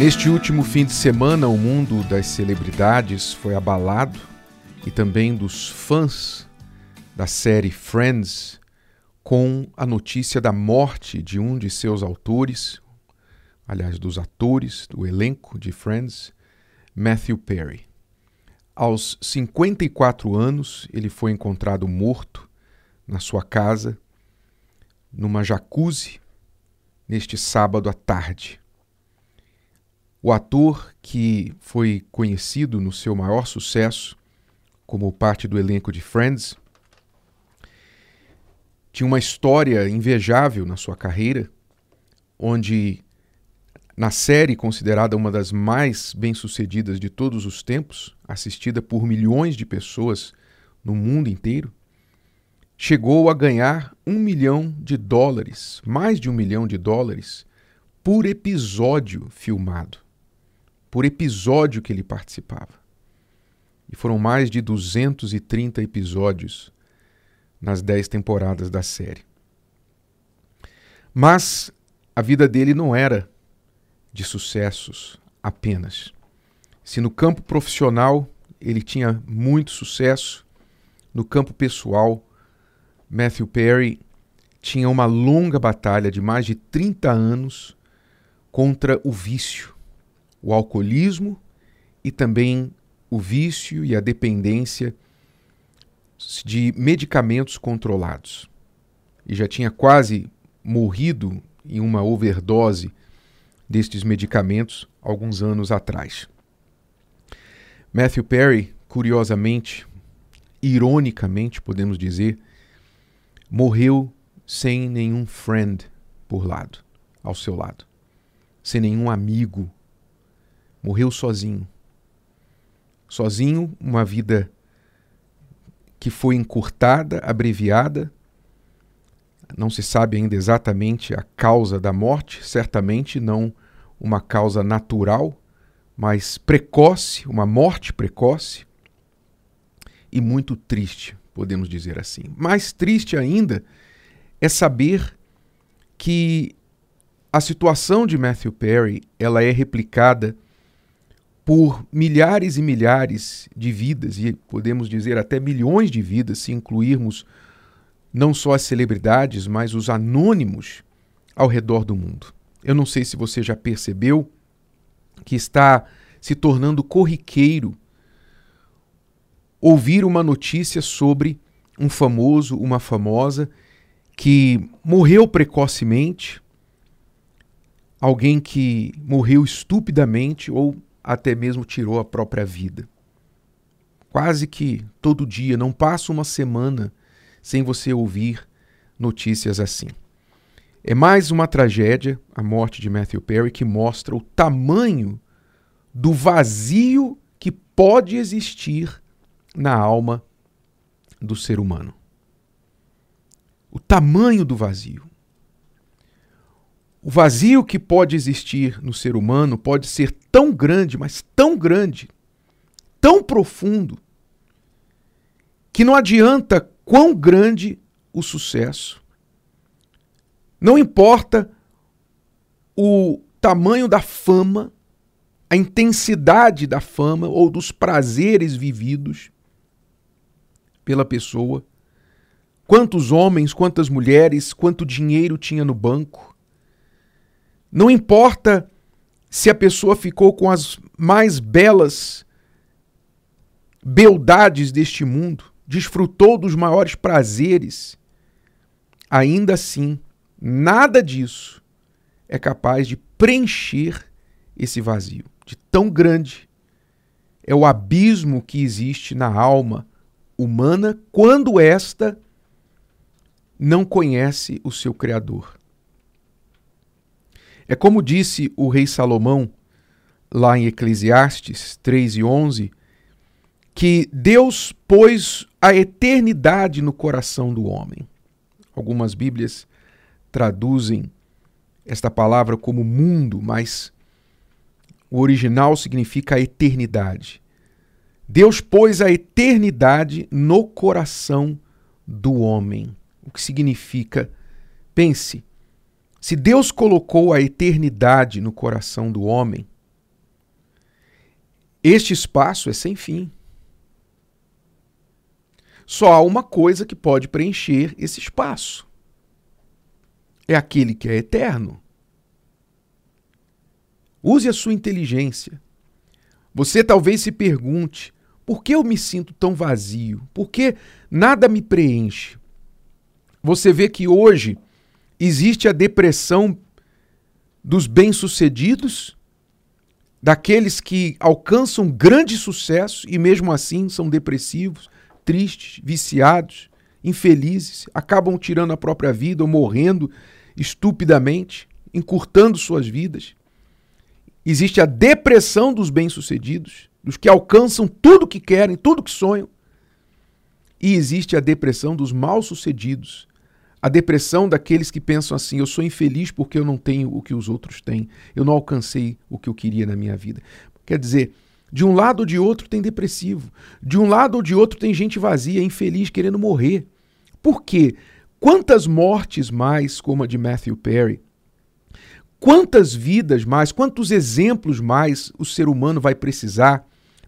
Neste último fim de semana, o mundo das celebridades foi abalado e também dos fãs da série Friends com a notícia da morte de um de seus autores, aliás, dos atores do elenco de Friends, Matthew Perry. Aos 54 anos, ele foi encontrado morto na sua casa, numa jacuzzi, neste sábado à tarde. O ator, que foi conhecido no seu maior sucesso como parte do elenco de Friends, tinha uma história invejável na sua carreira, onde na série considerada uma das mais bem-sucedidas de todos os tempos, assistida por milhões de pessoas no mundo inteiro, chegou a ganhar um milhão de dólares, mais de um milhão de dólares, por episódio filmado por episódio que ele participava. E foram mais de 230 episódios nas dez temporadas da série. Mas a vida dele não era de sucessos apenas. Se no campo profissional ele tinha muito sucesso, no campo pessoal, Matthew Perry tinha uma longa batalha de mais de 30 anos contra o vício o alcoolismo e também o vício e a dependência de medicamentos controlados. E já tinha quase morrido em uma overdose destes medicamentos alguns anos atrás. Matthew Perry, curiosamente, ironicamente, podemos dizer, morreu sem nenhum friend por lado, ao seu lado, sem nenhum amigo morreu sozinho. Sozinho, uma vida que foi encurtada, abreviada. Não se sabe ainda exatamente a causa da morte, certamente não uma causa natural, mas precoce, uma morte precoce e muito triste, podemos dizer assim. Mais triste ainda é saber que a situação de Matthew Perry ela é replicada por milhares e milhares de vidas, e podemos dizer até milhões de vidas, se incluirmos não só as celebridades, mas os anônimos ao redor do mundo. Eu não sei se você já percebeu que está se tornando corriqueiro ouvir uma notícia sobre um famoso, uma famosa que morreu precocemente, alguém que morreu estupidamente ou até mesmo tirou a própria vida. Quase que todo dia, não passa uma semana sem você ouvir notícias assim. É mais uma tragédia, a morte de Matthew Perry, que mostra o tamanho do vazio que pode existir na alma do ser humano. O tamanho do vazio. O vazio que pode existir no ser humano pode ser tão grande, mas tão grande, tão profundo, que não adianta quão grande o sucesso. Não importa o tamanho da fama, a intensidade da fama ou dos prazeres vividos pela pessoa, quantos homens, quantas mulheres, quanto dinheiro tinha no banco, não importa se a pessoa ficou com as mais belas beldades deste mundo, desfrutou dos maiores prazeres, ainda assim, nada disso é capaz de preencher esse vazio. De tão grande é o abismo que existe na alma humana quando esta não conhece o seu Criador. É como disse o rei Salomão, lá em Eclesiastes 3 e 11, que Deus pôs a eternidade no coração do homem. Algumas Bíblias traduzem esta palavra como mundo, mas o original significa a eternidade. Deus pôs a eternidade no coração do homem. O que significa, pense, se Deus colocou a eternidade no coração do homem, Este espaço é sem fim. Só há uma coisa que pode preencher esse espaço. É aquele que é eterno. Use a sua inteligência. Você talvez se pergunte: por que eu me sinto tão vazio? Por que nada me preenche? Você vê que hoje existe a depressão dos bem-sucedidos, daqueles que alcançam grande sucesso e mesmo assim são depressivos, tristes, viciados, infelizes, acabam tirando a própria vida ou morrendo estupidamente, encurtando suas vidas. Existe a depressão dos bem-sucedidos, dos que alcançam tudo que querem, tudo que sonham. E existe a depressão dos mal-sucedidos, a depressão daqueles que pensam assim: eu sou infeliz porque eu não tenho o que os outros têm, eu não alcancei o que eu queria na minha vida. Quer dizer, de um lado ou de outro tem depressivo, de um lado ou de outro tem gente vazia, infeliz, querendo morrer. Por quê? Quantas mortes mais, como a de Matthew Perry, quantas vidas mais, quantos exemplos mais o ser humano vai precisar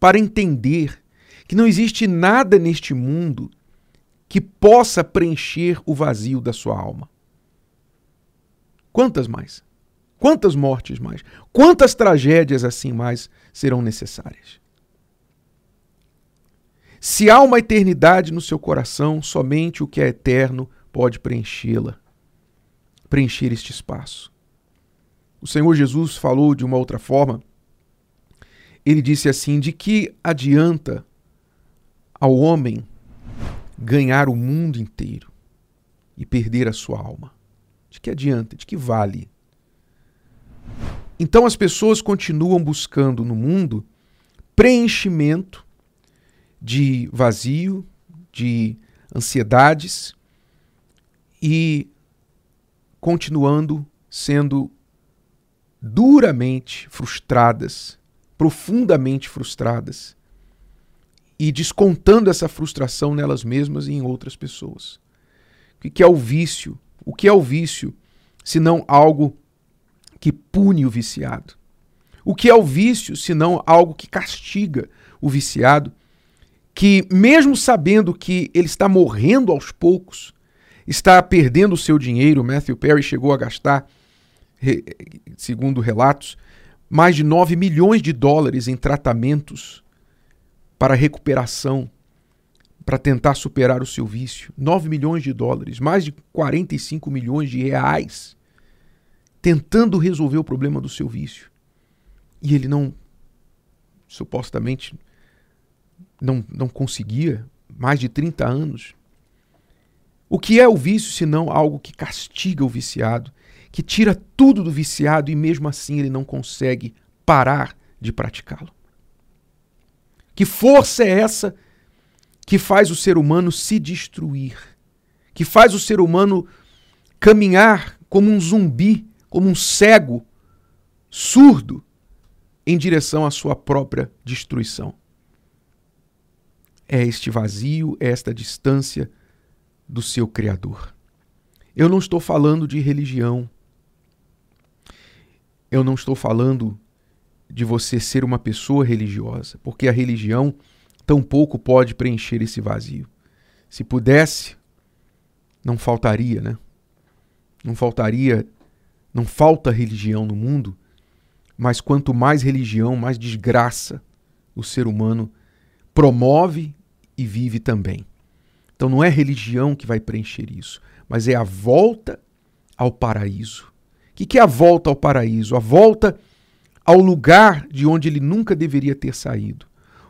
para entender que não existe nada neste mundo que possa preencher o vazio da sua alma. Quantas mais? Quantas mortes mais? Quantas tragédias assim mais serão necessárias? Se há uma eternidade no seu coração, somente o que é eterno pode preenchê-la, preencher este espaço. O Senhor Jesus falou de uma outra forma. Ele disse assim: De que adianta ao homem ganhar o mundo inteiro e perder a sua alma? De que adianta? De que vale? Então as pessoas continuam buscando no mundo preenchimento de vazio, de ansiedades e continuando sendo duramente frustradas, profundamente frustradas e descontando essa frustração nelas mesmas e em outras pessoas. O que é o vício? O que é o vício se não algo que pune o viciado? O que é o vício se não algo que castiga o viciado, que mesmo sabendo que ele está morrendo aos poucos, está perdendo o seu dinheiro, Matthew Perry chegou a gastar, segundo relatos, mais de 9 milhões de dólares em tratamentos para recuperação, para tentar superar o seu vício. 9 milhões de dólares, mais de 45 milhões de reais, tentando resolver o problema do seu vício. E ele não, supostamente, não, não conseguia, mais de 30 anos. O que é o vício senão algo que castiga o viciado, que tira tudo do viciado e mesmo assim ele não consegue parar de praticá-lo? Que força é essa que faz o ser humano se destruir? Que faz o ser humano caminhar como um zumbi, como um cego, surdo, em direção à sua própria destruição? É este vazio, é esta distância do seu Criador. Eu não estou falando de religião. Eu não estou falando de você ser uma pessoa religiosa, porque a religião tampouco pode preencher esse vazio. Se pudesse, não faltaria, né? Não faltaria, não falta religião no mundo, mas quanto mais religião, mais desgraça o ser humano promove e vive também. Então não é religião que vai preencher isso, mas é a volta ao paraíso. O que é a volta ao paraíso? A volta ao lugar de onde ele nunca deveria ter saído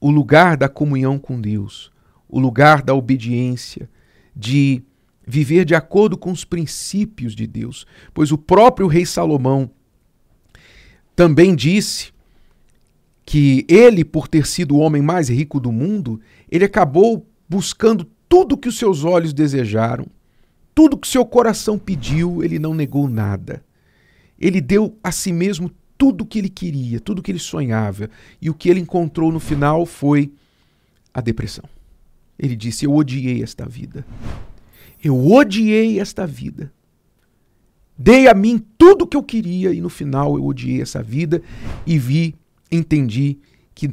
o lugar da comunhão com Deus, o lugar da obediência, de viver de acordo com os princípios de Deus. Pois o próprio rei Salomão também disse que ele, por ter sido o homem mais rico do mundo, ele acabou buscando tudo que os seus olhos desejaram, tudo que seu coração pediu, ele não negou nada. Ele deu a si mesmo tudo o que ele queria, tudo o que ele sonhava. E o que ele encontrou no final foi a depressão. Ele disse: Eu odiei esta vida. Eu odiei esta vida. Dei a mim tudo o que eu queria e no final eu odiei essa vida e vi, entendi que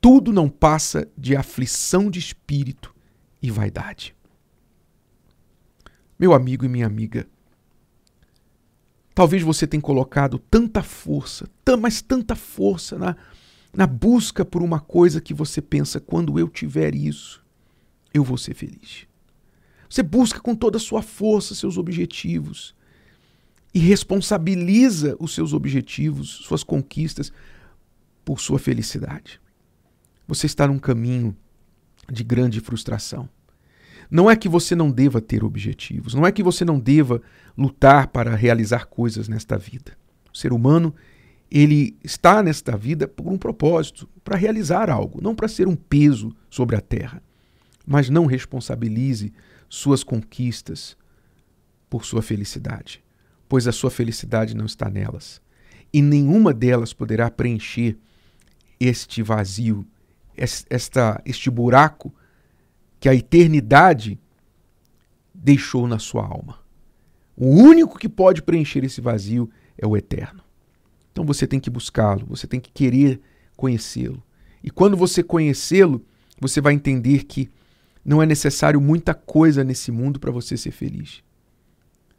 tudo não passa de aflição de espírito e vaidade. Meu amigo e minha amiga, talvez você tenha colocado tanta força, mas tanta força na, na busca por uma coisa que você pensa: quando eu tiver isso, eu vou ser feliz. Você busca com toda a sua força seus objetivos e responsabiliza os seus objetivos, suas conquistas, por sua felicidade. Você está num caminho de grande frustração. Não é que você não deva ter objetivos, não é que você não deva lutar para realizar coisas nesta vida. O ser humano, ele está nesta vida por um propósito, para realizar algo, não para ser um peso sobre a terra. Mas não responsabilize suas conquistas por sua felicidade pois a sua felicidade não está nelas. E nenhuma delas poderá preencher este vazio, esta, este buraco que a eternidade deixou na sua alma. O único que pode preencher esse vazio é o eterno. Então você tem que buscá-lo, você tem que querer conhecê-lo. E quando você conhecê-lo, você vai entender que não é necessário muita coisa nesse mundo para você ser feliz.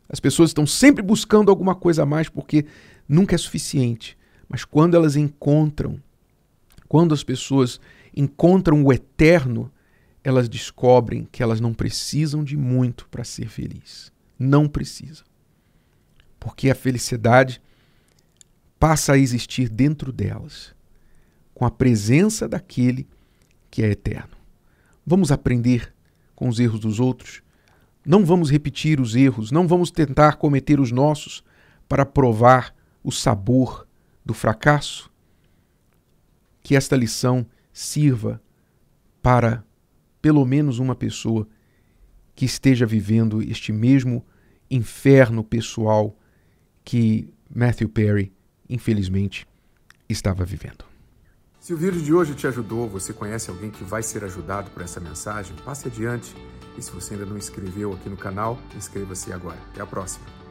As pessoas estão sempre buscando alguma coisa a mais porque nunca é suficiente. Mas quando elas encontram, quando as pessoas encontram o eterno, elas descobrem que elas não precisam de muito para ser feliz. Não precisam. Porque a felicidade passa a existir dentro delas, com a presença daquele que é eterno. Vamos aprender com os erros dos outros não vamos repetir os erros, não vamos tentar cometer os nossos para provar o sabor do fracasso. Que esta lição sirva para pelo menos uma pessoa que esteja vivendo este mesmo inferno pessoal que Matthew Perry, infelizmente, estava vivendo. Se o vídeo de hoje te ajudou, você conhece alguém que vai ser ajudado por essa mensagem, passe adiante. E se você ainda não inscreveu aqui no canal, inscreva-se agora. Até a próxima.